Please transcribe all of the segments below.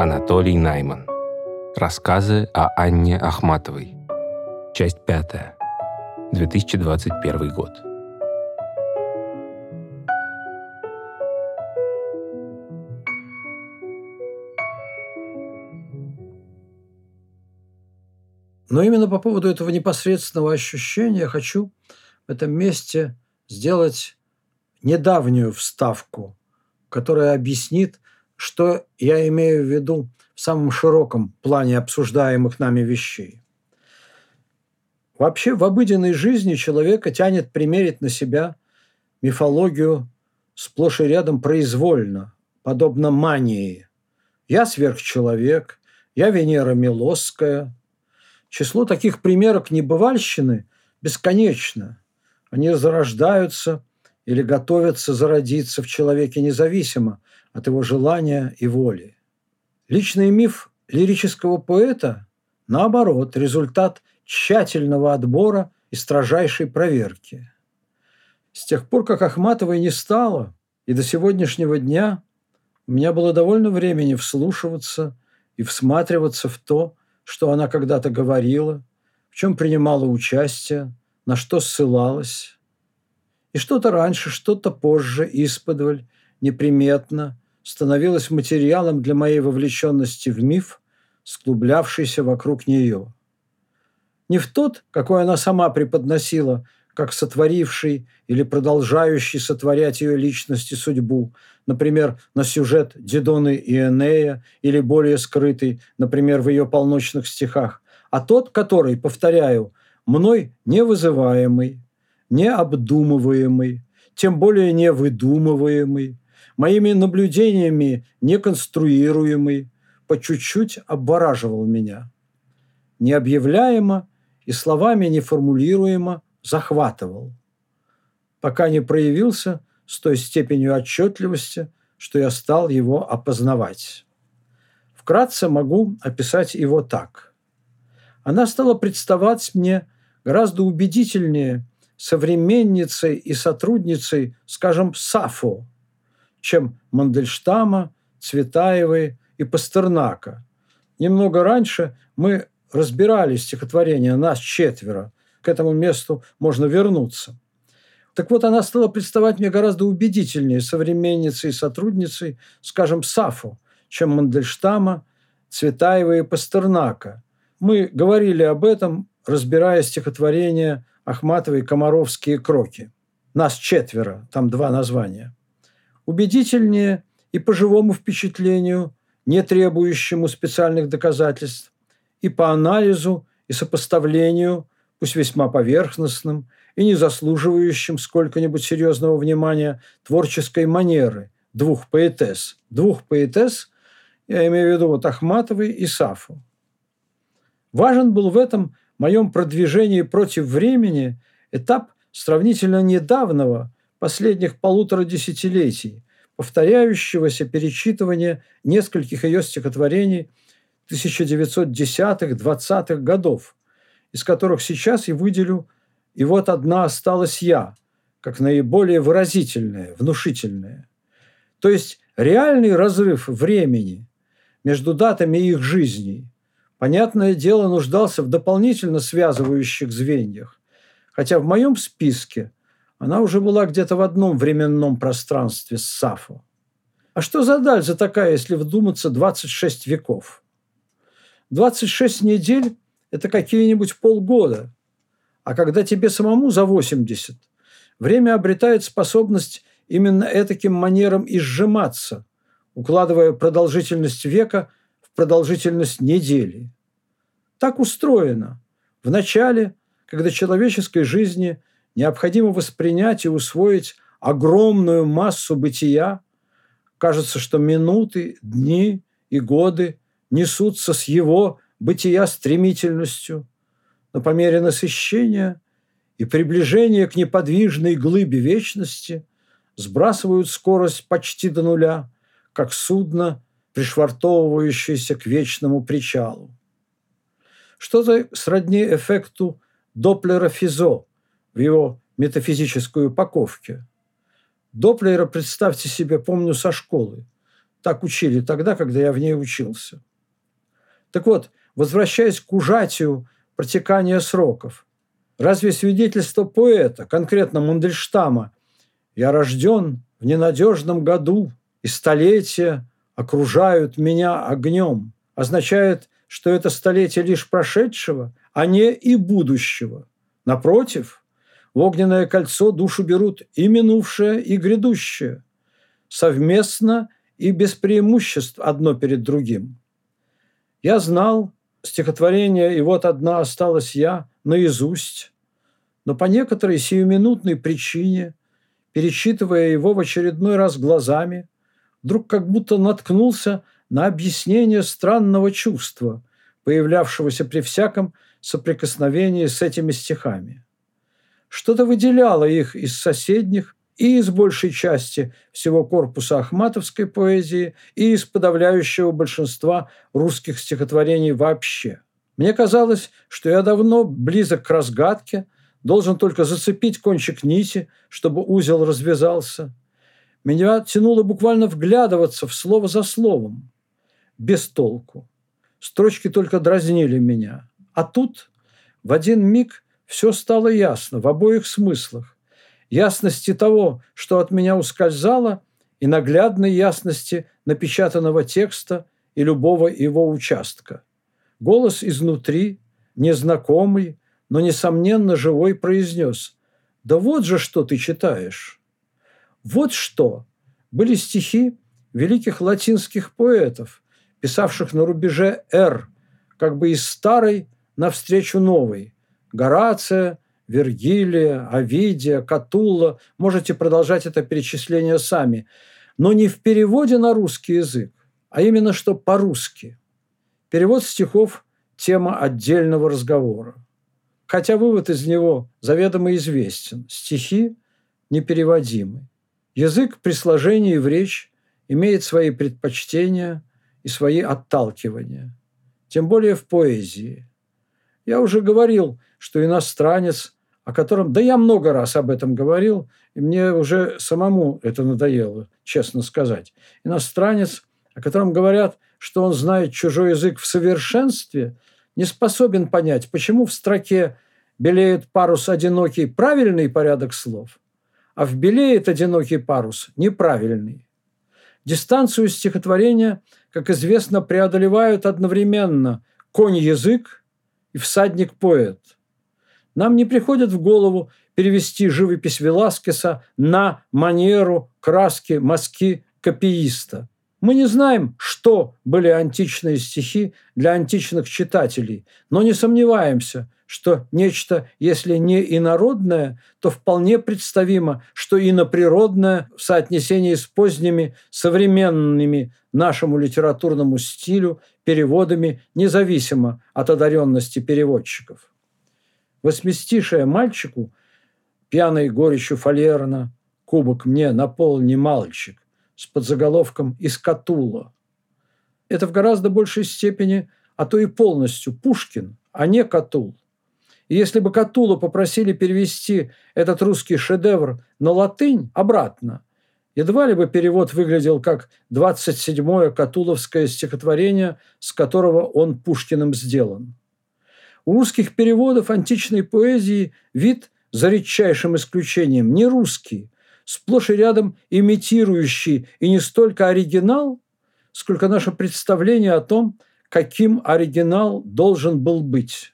Анатолий Найман. Рассказы о Анне Ахматовой. Часть пятая. 2021 год. Но именно по поводу этого непосредственного ощущения я хочу в этом месте сделать недавнюю вставку, которая объяснит, что я имею в виду в самом широком плане обсуждаемых нами вещей. Вообще в обыденной жизни человека тянет примерить на себя мифологию сплошь и рядом произвольно, подобно мании. Я сверхчеловек, я Венера Милосская. Число таких примерок небывальщины бесконечно. Они зарождаются или готовятся зародиться в человеке независимо от его желания и воли. Личный миф лирического поэта, наоборот, результат тщательного отбора и строжайшей проверки. С тех пор, как Ахматовой не стало, и до сегодняшнего дня у меня было довольно времени вслушиваться и всматриваться в то, что она когда-то говорила, в чем принимала участие, на что ссылалась, и что-то раньше, что-то позже, исподволь, неприметно, становилось материалом для моей вовлеченности в миф, склублявшийся вокруг нее. Не в тот, какой она сама преподносила, как сотворивший или продолжающий сотворять ее личность и судьбу, например, на сюжет Дидоны и Энея, или более скрытый, например, в ее полночных стихах, а тот, который, повторяю, мной невызываемый, необдумываемый, тем более не выдумываемый, моими наблюдениями неконструируемый, по чуть-чуть обвораживал меня. Необъявляемо и словами неформулируемо захватывал, пока не проявился с той степенью отчетливости, что я стал его опознавать. Вкратце могу описать его так. Она стала представать мне гораздо убедительнее современницей и сотрудницей, скажем, Сафо, чем Мандельштама, Цветаевой и Пастернака. Немного раньше мы разбирали стихотворение «Нас четверо». К этому месту можно вернуться. Так вот, она стала представать мне гораздо убедительнее современницей и сотрудницей, скажем, Сафо, чем Мандельштама, Цветаева и Пастернака. Мы говорили об этом, разбирая стихотворение Ахматовой «Комаровские кроки». Нас четверо, там два названия. Убедительнее и по живому впечатлению, не требующему специальных доказательств, и по анализу и сопоставлению, пусть весьма поверхностным и не заслуживающим сколько-нибудь серьезного внимания творческой манеры двух поэтесс. Двух поэтесс, я имею в виду вот Ахматовой и Сафу. Важен был в этом моем продвижении против времени этап сравнительно недавнего, последних полутора десятилетий, повторяющегося перечитывания нескольких ее стихотворений 1910-20-х годов, из которых сейчас я выделю «И вот одна осталась я», как наиболее выразительная, внушительная. То есть реальный разрыв времени между датами их жизней – понятное дело, нуждался в дополнительно связывающих звеньях. Хотя в моем списке она уже была где-то в одном временном пространстве с Сафо. А что за дальза такая, если вдуматься 26 веков? 26 недель – это какие-нибудь полгода. А когда тебе самому за 80, время обретает способность именно этаким манером и сжиматься, укладывая продолжительность века продолжительность недели. Так устроено. В начале, когда человеческой жизни необходимо воспринять и усвоить огромную массу бытия, кажется, что минуты, дни и годы несутся с его бытия стремительностью, но по мере насыщения и приближения к неподвижной глыбе вечности сбрасывают скорость почти до нуля, как судно пришвартовывающийся к вечному причалу. Что-то сродни эффекту Доплера-Физо в его метафизической упаковке. Доплера, представьте себе, помню со школы. Так учили тогда, когда я в ней учился. Так вот, возвращаясь к ужатию протекания сроков, разве свидетельство поэта, конкретно Мандельштама, «Я рожден в ненадежном году, и столетия окружают меня огнем», означает, что это столетие лишь прошедшего, а не и будущего. Напротив, в огненное кольцо душу берут и минувшее, и грядущее, совместно и без преимуществ одно перед другим. Я знал стихотворение «И вот одна осталась я» наизусть, но по некоторой сиюминутной причине, перечитывая его в очередной раз глазами, вдруг как будто наткнулся на объяснение странного чувства, появлявшегося при всяком соприкосновении с этими стихами. Что-то выделяло их из соседних и из большей части всего корпуса ахматовской поэзии, и из подавляющего большинства русских стихотворений вообще. Мне казалось, что я давно близок к разгадке, должен только зацепить кончик нити, чтобы узел развязался. Меня тянуло буквально вглядываться в слово за словом. Без толку. Строчки только дразнили меня. А тут в один миг все стало ясно в обоих смыслах ясности того, что от меня ускользало, и наглядной ясности напечатанного текста и любого его участка. Голос изнутри, незнакомый, но, несомненно, живой, произнес «Да вот же, что ты читаешь!» Вот что! Были стихи великих латинских поэтов, писавших на рубеже «Р», как бы из старой навстречу новой. Горация – Вергилия, Овидия, Катулла. Можете продолжать это перечисление сами. Но не в переводе на русский язык, а именно что по-русски. Перевод стихов – тема отдельного разговора. Хотя вывод из него заведомо известен. Стихи непереводимы. Язык при сложении в речь имеет свои предпочтения и свои отталкивания. Тем более в поэзии. Я уже говорил, что иностранец о котором, да я много раз об этом говорил, и мне уже самому это надоело, честно сказать. Иностранец, о котором говорят, что он знает чужой язык в совершенстве, не способен понять, почему в строке белеет парус одинокий правильный порядок слов, а в белеет одинокий парус неправильный. Дистанцию стихотворения, как известно, преодолевают одновременно конь-язык и всадник-поэт – нам не приходит в голову перевести живопись Веласкеса на манеру краски мазки копииста. Мы не знаем, что были античные стихи для античных читателей, но не сомневаемся, что нечто, если не инородное, то вполне представимо, что иноприродное в соотнесении с поздними современными нашему литературному стилю переводами независимо от одаренности переводчиков. Восьмистишее мальчику, пьяной горечью фалерна, кубок мне наполни, мальчик, с подзаголовком «Из Катула». Это в гораздо большей степени, а то и полностью Пушкин, а не Катул. И если бы Катула попросили перевести этот русский шедевр на латынь обратно, едва ли бы перевод выглядел как 27-е Катуловское стихотворение, с которого он Пушкиным сделан. У русских переводов античной поэзии вид, за редчайшим исключением, не русский, сплошь и рядом имитирующий и не столько оригинал, сколько наше представление о том, каким оригинал должен был быть.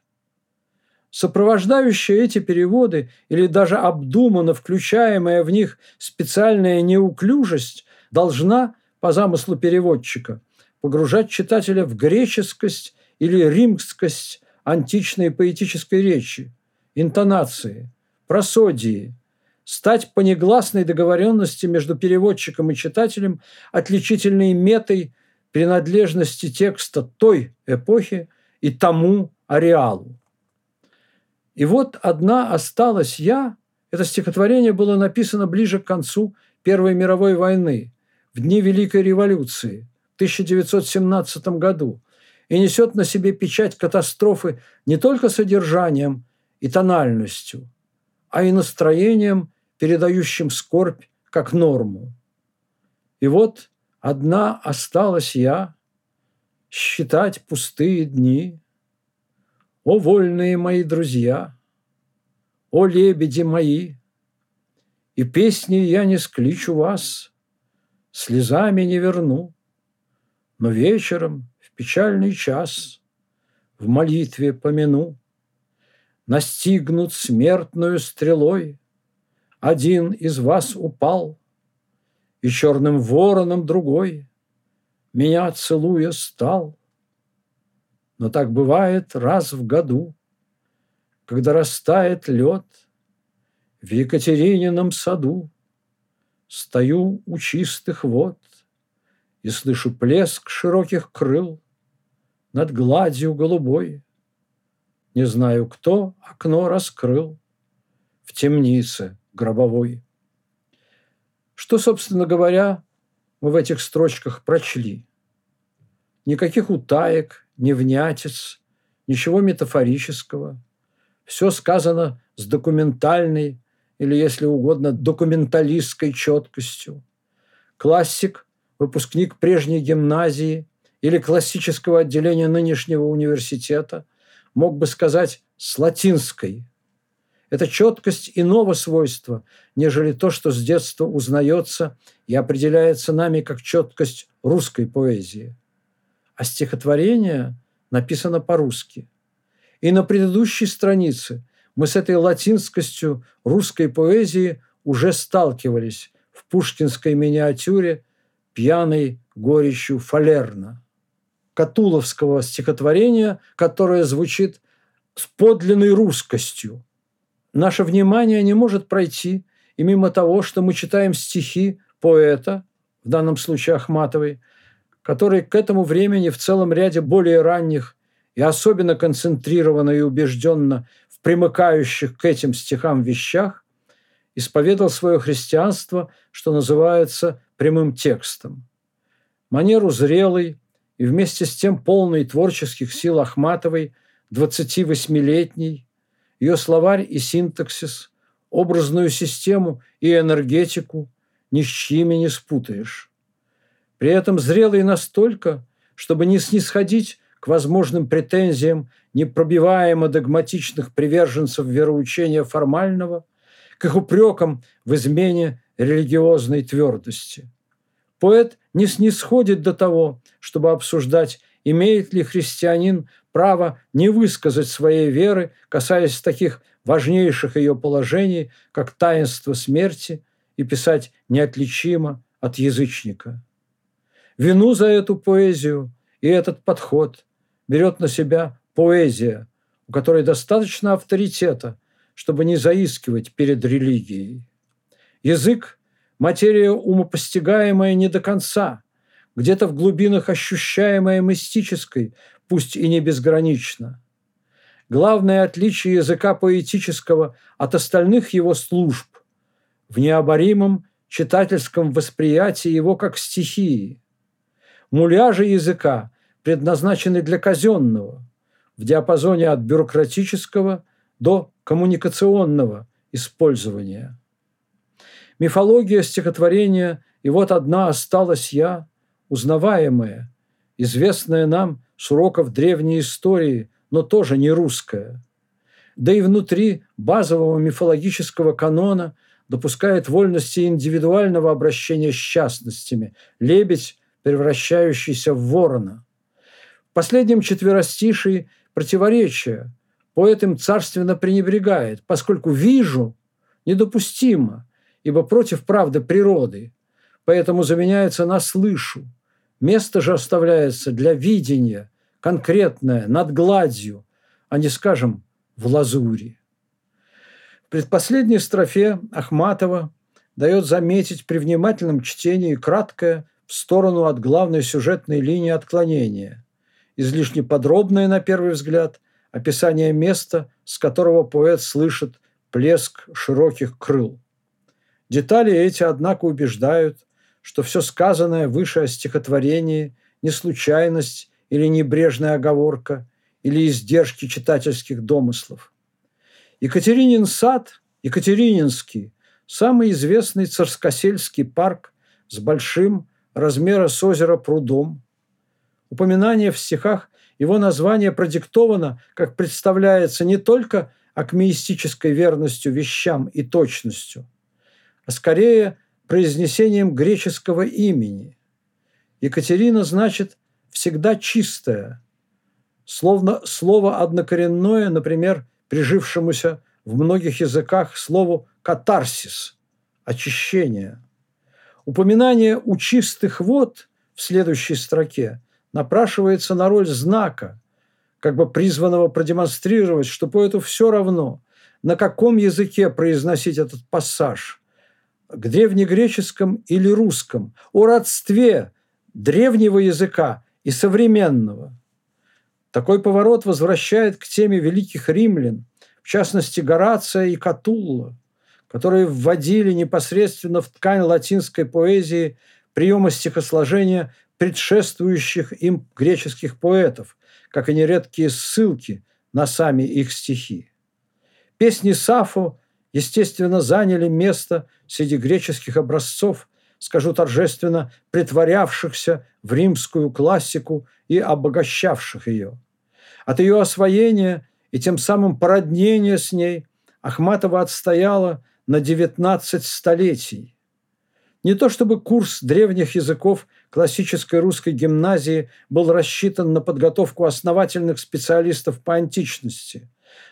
Сопровождающая эти переводы или даже обдуманно включаемая в них специальная неуклюжесть должна, по замыслу переводчика, погружать читателя в греческость или римскость античной поэтической речи, интонации, просодии, стать по негласной договоренности между переводчиком и читателем отличительной метой принадлежности текста той эпохи и тому ареалу. И вот одна осталась я. Это стихотворение было написано ближе к концу Первой мировой войны, в дни Великой революции, в 1917 году и несет на себе печать катастрофы не только содержанием и тональностью, а и настроением, передающим скорбь как норму. И вот Одна осталась я, считать пустые дни. О, вольные мои друзья, о, лебеди мои, И песни я не скличу вас, слезами не верну, Но вечером в печальный час в молитве помяну. Настигнут смертную стрелой, один из вас упал, И черным вороном другой меня целуя стал. Но так бывает раз в году, когда растает лед в Екатеринином саду. Стою у чистых вод и слышу плеск широких крыл над гладью голубой. Не знаю, кто окно раскрыл в темнице гробовой. Что, собственно говоря, мы в этих строчках прочли. Никаких утаек, невнятиц, ничего метафорического. Все сказано с документальной или, если угодно, документалистской четкостью. Классик, выпускник прежней гимназии или классического отделения нынешнего университета мог бы сказать с латинской это четкость иного свойства, нежели то, что с детства узнается и определяется нами как четкость русской поэзии. А стихотворение написано по-русски. И на предыдущей странице мы с этой латинскостью русской поэзии уже сталкивались в пушкинской миниатюре «Пьяной горечью Фалерна» Катуловского стихотворения, которое звучит с подлинной русскостью – Наше внимание не может пройти и мимо того, что мы читаем стихи поэта, в данном случае Ахматовой, который к этому времени в целом ряде более ранних и особенно концентрированно и убежденно в примыкающих к этим стихам вещах исповедал свое христианство, что называется прямым текстом. Манеру зрелой и вместе с тем полной творческих сил Ахматовой, 28-летней, ее словарь и синтаксис, образную систему и энергетику ни с чьими не спутаешь. При этом зрелый настолько, чтобы не снисходить к возможным претензиям непробиваемо догматичных приверженцев вероучения формального, к их упрекам в измене религиозной твердости. Поэт не снисходит до того, чтобы обсуждать, имеет ли христианин право не высказать своей веры, касаясь таких важнейших ее положений, как таинство смерти, и писать неотличимо от язычника. Вину за эту поэзию и этот подход берет на себя поэзия, у которой достаточно авторитета, чтобы не заискивать перед религией. Язык – материя умопостигаемая не до конца, где-то в глубинах ощущаемая мистической, пусть и не безгранично. Главное отличие языка поэтического от остальных его служб в необоримом читательском восприятии его как стихии. Муляжи языка предназначены для казенного, в диапазоне от бюрократического до коммуникационного использования. Мифология стихотворения «И вот одна осталась я», узнаваемая, известная нам с уроков древней истории, но тоже не русская. Да и внутри базового мифологического канона допускает вольности индивидуального обращения с частностями, лебедь, превращающийся в ворона. В последнем четверостишии противоречие поэт им царственно пренебрегает, поскольку «вижу» недопустимо, ибо против правды природы, поэтому заменяется на «слышу», Место же оставляется для видения, конкретное, над гладью, а не, скажем, в лазури. В предпоследней строфе Ахматова дает заметить при внимательном чтении краткое в сторону от главной сюжетной линии отклонения, излишне подробное, на первый взгляд, описание места, с которого поэт слышит плеск широких крыл. Детали эти, однако, убеждают, что все сказанное выше о стихотворении не случайность или небрежная оговорка или издержки читательских домыслов. Екатеринин сад, Екатерининский, самый известный царскосельский парк с большим размера с озера прудом. Упоминание в стихах его название продиктовано, как представляется, не только акмеистической верностью вещам и точностью, а скорее произнесением греческого имени. Екатерина значит «всегда чистая», словно слово однокоренное, например, прижившемуся в многих языках слову «катарсис» – очищение. Упоминание «у чистых вод» в следующей строке напрашивается на роль знака, как бы призванного продемонстрировать, что поэту все равно, на каком языке произносить этот пассаж – к древнегреческом или русском, о родстве древнего языка и современного. Такой поворот возвращает к теме великих римлян, в частности Горация и Катулла, которые вводили непосредственно в ткань латинской поэзии приемы стихосложения предшествующих им греческих поэтов, как и нередкие ссылки на сами их стихи. Песни Сафо, естественно, заняли место среди греческих образцов, скажу торжественно, притворявшихся в римскую классику и обогащавших ее. От ее освоения и тем самым породнения с ней Ахматова отстояла на 19 столетий. Не то чтобы курс древних языков классической русской гимназии был рассчитан на подготовку основательных специалистов по античности,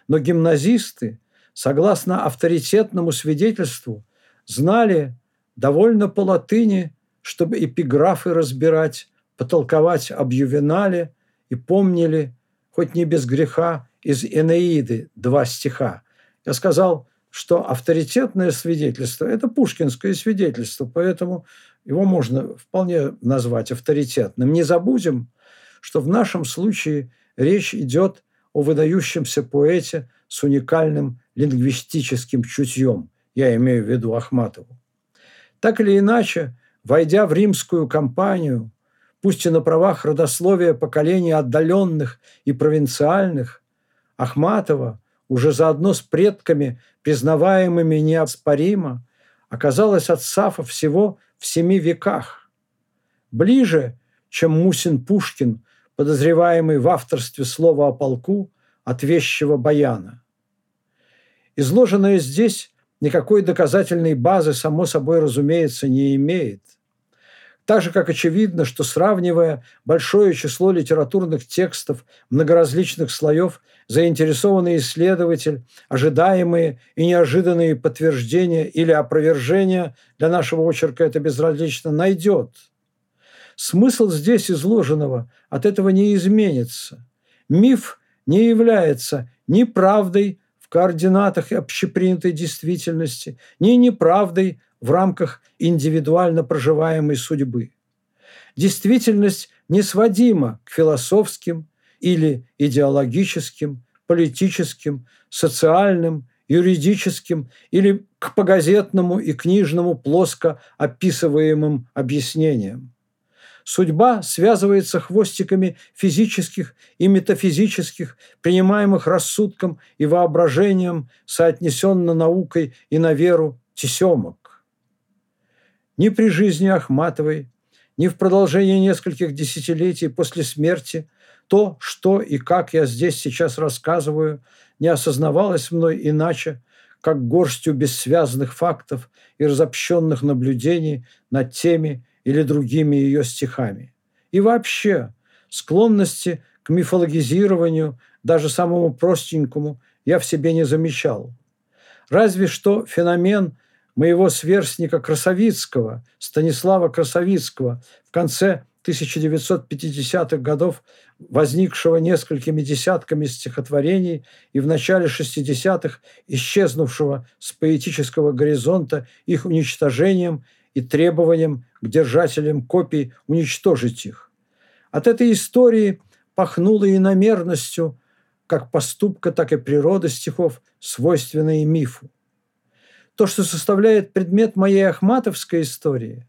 но гимназисты, согласно авторитетному свидетельству, знали довольно по латыни, чтобы эпиграфы разбирать, потолковать об Ювенале и помнили, хоть не без греха, из Энеиды два стиха. Я сказал, что авторитетное свидетельство – это пушкинское свидетельство, поэтому его можно вполне назвать авторитетным. Не забудем, что в нашем случае речь идет о выдающемся поэте с уникальным лингвистическим чутьем. Я имею в виду Ахматову. Так или иначе, войдя в римскую кампанию, пусть и на правах родословия поколений отдаленных и провинциальных, Ахматова, уже заодно с предками, признаваемыми неоспоримо, оказалась от Сафа всего в семи веках. Ближе, чем Мусин Пушкин, подозреваемый в авторстве слова о полку от вещего баяна. Изложенное здесь никакой доказательной базы, само собой разумеется, не имеет. Так же, как очевидно, что сравнивая большое число литературных текстов многоразличных слоев, заинтересованный исследователь ожидаемые и неожиданные подтверждения или опровержения для нашего очерка это безразлично найдет. Смысл здесь изложенного от этого не изменится. Миф не является ни правдой, координатах общепринятой действительности, ни неправдой в рамках индивидуально проживаемой судьбы. Действительность не сводима к философским или идеологическим, политическим, социальным, юридическим или к погазетному и книжному плоско описываемым объяснениям. Судьба связывается хвостиками физических и метафизических, принимаемых рассудком и воображением, соотнесенно наукой и на веру тесемок. Ни при жизни Ахматовой, ни в продолжении нескольких десятилетий после смерти то, что и как я здесь сейчас рассказываю, не осознавалось мной иначе, как горстью бессвязных фактов и разобщенных наблюдений над теми или другими ее стихами. И вообще склонности к мифологизированию, даже самому простенькому, я в себе не замечал. Разве что феномен моего сверстника Красовицкого, Станислава Красовицкого, в конце 1950-х годов, возникшего несколькими десятками стихотворений и в начале 60-х исчезнувшего с поэтического горизонта их уничтожением и требованием к держателям копий уничтожить их. От этой истории пахнуло иномерностью как поступка, так и природы стихов, свойственной мифу. То, что составляет предмет моей ахматовской истории,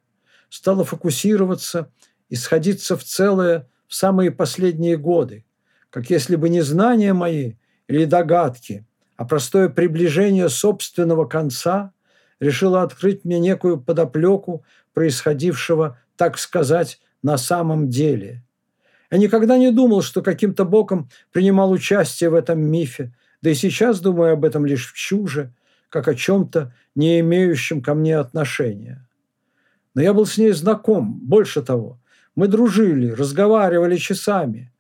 стало фокусироваться и сходиться в целое в самые последние годы, как если бы не знания мои или догадки, а простое приближение собственного конца решила открыть мне некую подоплеку происходившего так сказать, на самом деле. Я никогда не думал, что каким-то боком принимал участие в этом мифе, да и сейчас думаю об этом лишь в чуже, как о чем-то, не имеющем ко мне отношения. Но я был с ней знаком, больше того. Мы дружили, разговаривали часами.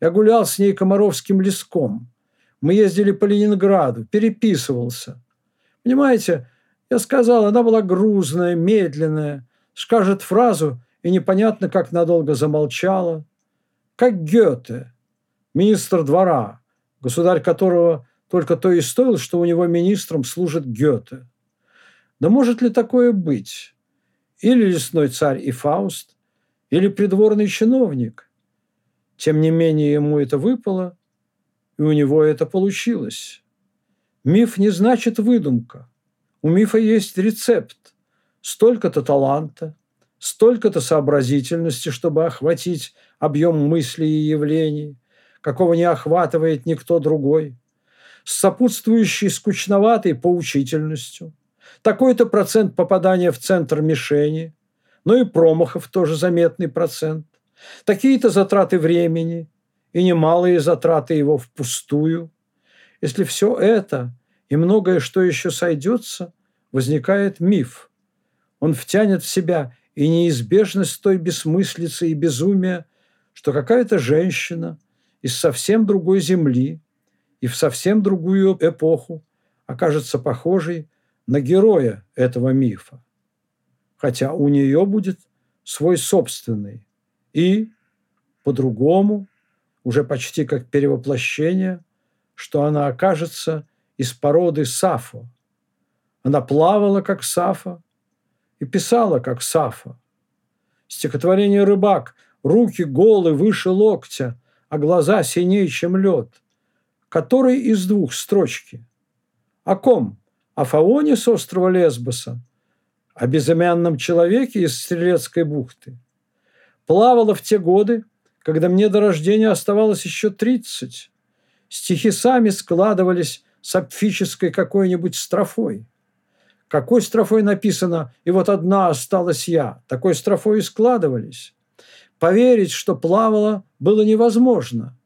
Я гулял с ней комаровским леском. Мы ездили по Ленинграду, переписывался. Понимаете, я сказал, она была грузная, медленная, скажет фразу и непонятно, как надолго замолчала. Как Гёте, министр двора, государь которого только то и стоил, что у него министром служит Гёте. Да может ли такое быть? Или лесной царь и Фауст, или придворный чиновник. Тем не менее, ему это выпало, и у него это получилось. Миф не значит выдумка. У мифа есть рецепт. Столько-то таланта, столько-то сообразительности, чтобы охватить объем мыслей и явлений, какого не охватывает никто другой, с сопутствующей скучноватой поучительностью, такой-то процент попадания в центр мишени, но и промахов тоже заметный процент, такие-то затраты времени и немалые затраты его впустую. Если все это и многое, что еще сойдется, возникает миф. Он втянет в себя и неизбежность той бессмыслицы и безумия, что какая-то женщина из совсем другой земли и в совсем другую эпоху окажется похожей на героя этого мифа. Хотя у нее будет свой собственный и, по-другому, уже почти как перевоплощение, что она окажется из породы Сафо. Она плавала, как Сафа, и писала, как Сафа. Стихотворение «Рыбак» руки голы выше локтя, а глаза синее, чем лед. Который из двух строчки? О ком? О Фаоне с острова Лесбоса? О безымянном человеке из Стрелецкой бухты? Плавала в те годы, когда мне до рождения оставалось еще тридцать. Стихи сами складывались сапфической какой-нибудь строфой – какой строфой написано «И вот одна осталась я». Такой строфой и складывались. Поверить, что плавала, было невозможно.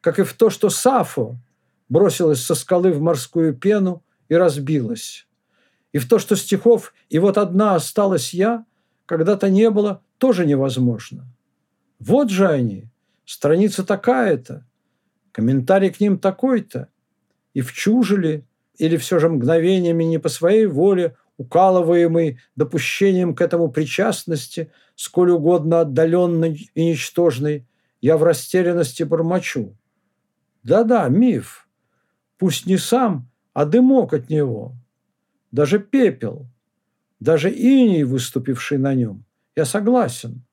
Как и в то, что Сафо бросилась со скалы в морскую пену и разбилась. И в то, что стихов «И вот одна осталась я» когда-то не было, тоже невозможно. Вот же они, страница такая-то, комментарий к ним такой-то. И в чужели или все же мгновениями не по своей воле, укалываемый допущением к этому причастности, сколь угодно отдаленной и ничтожной, я в растерянности бормочу. Да-да, миф. Пусть не сам, а дымок от него. Даже пепел, даже иней, выступивший на нем. Я согласен.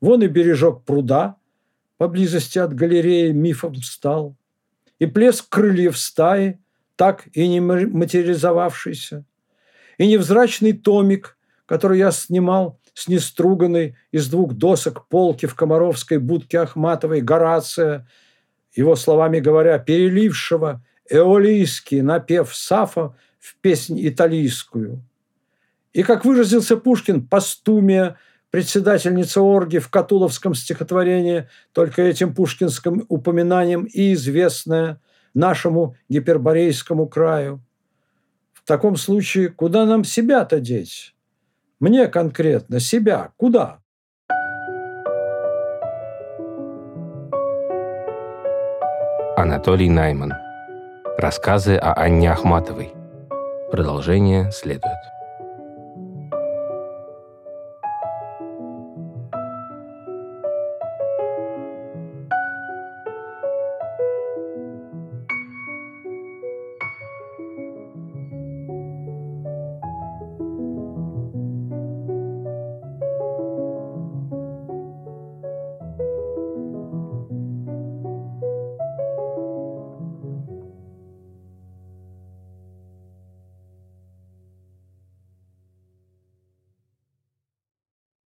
Вон и бережок пруда, поблизости от галереи мифом стал, и плеск крыльев стаи, так и не материализовавшийся, и невзрачный томик, который я снимал с неструганной из двух досок полки в комаровской будке Ахматовой Горация, его словами говоря, перелившего эолийский напев Сафа в песнь италийскую. И, как выразился Пушкин, постумия, председательница орги в Катуловском стихотворении, только этим пушкинским упоминанием и известная – нашему гиперборейскому краю. В таком случае, куда нам себя-то деть? Мне конкретно себя куда? Анатолий Найман. Рассказы о Анне Ахматовой. Продолжение следует.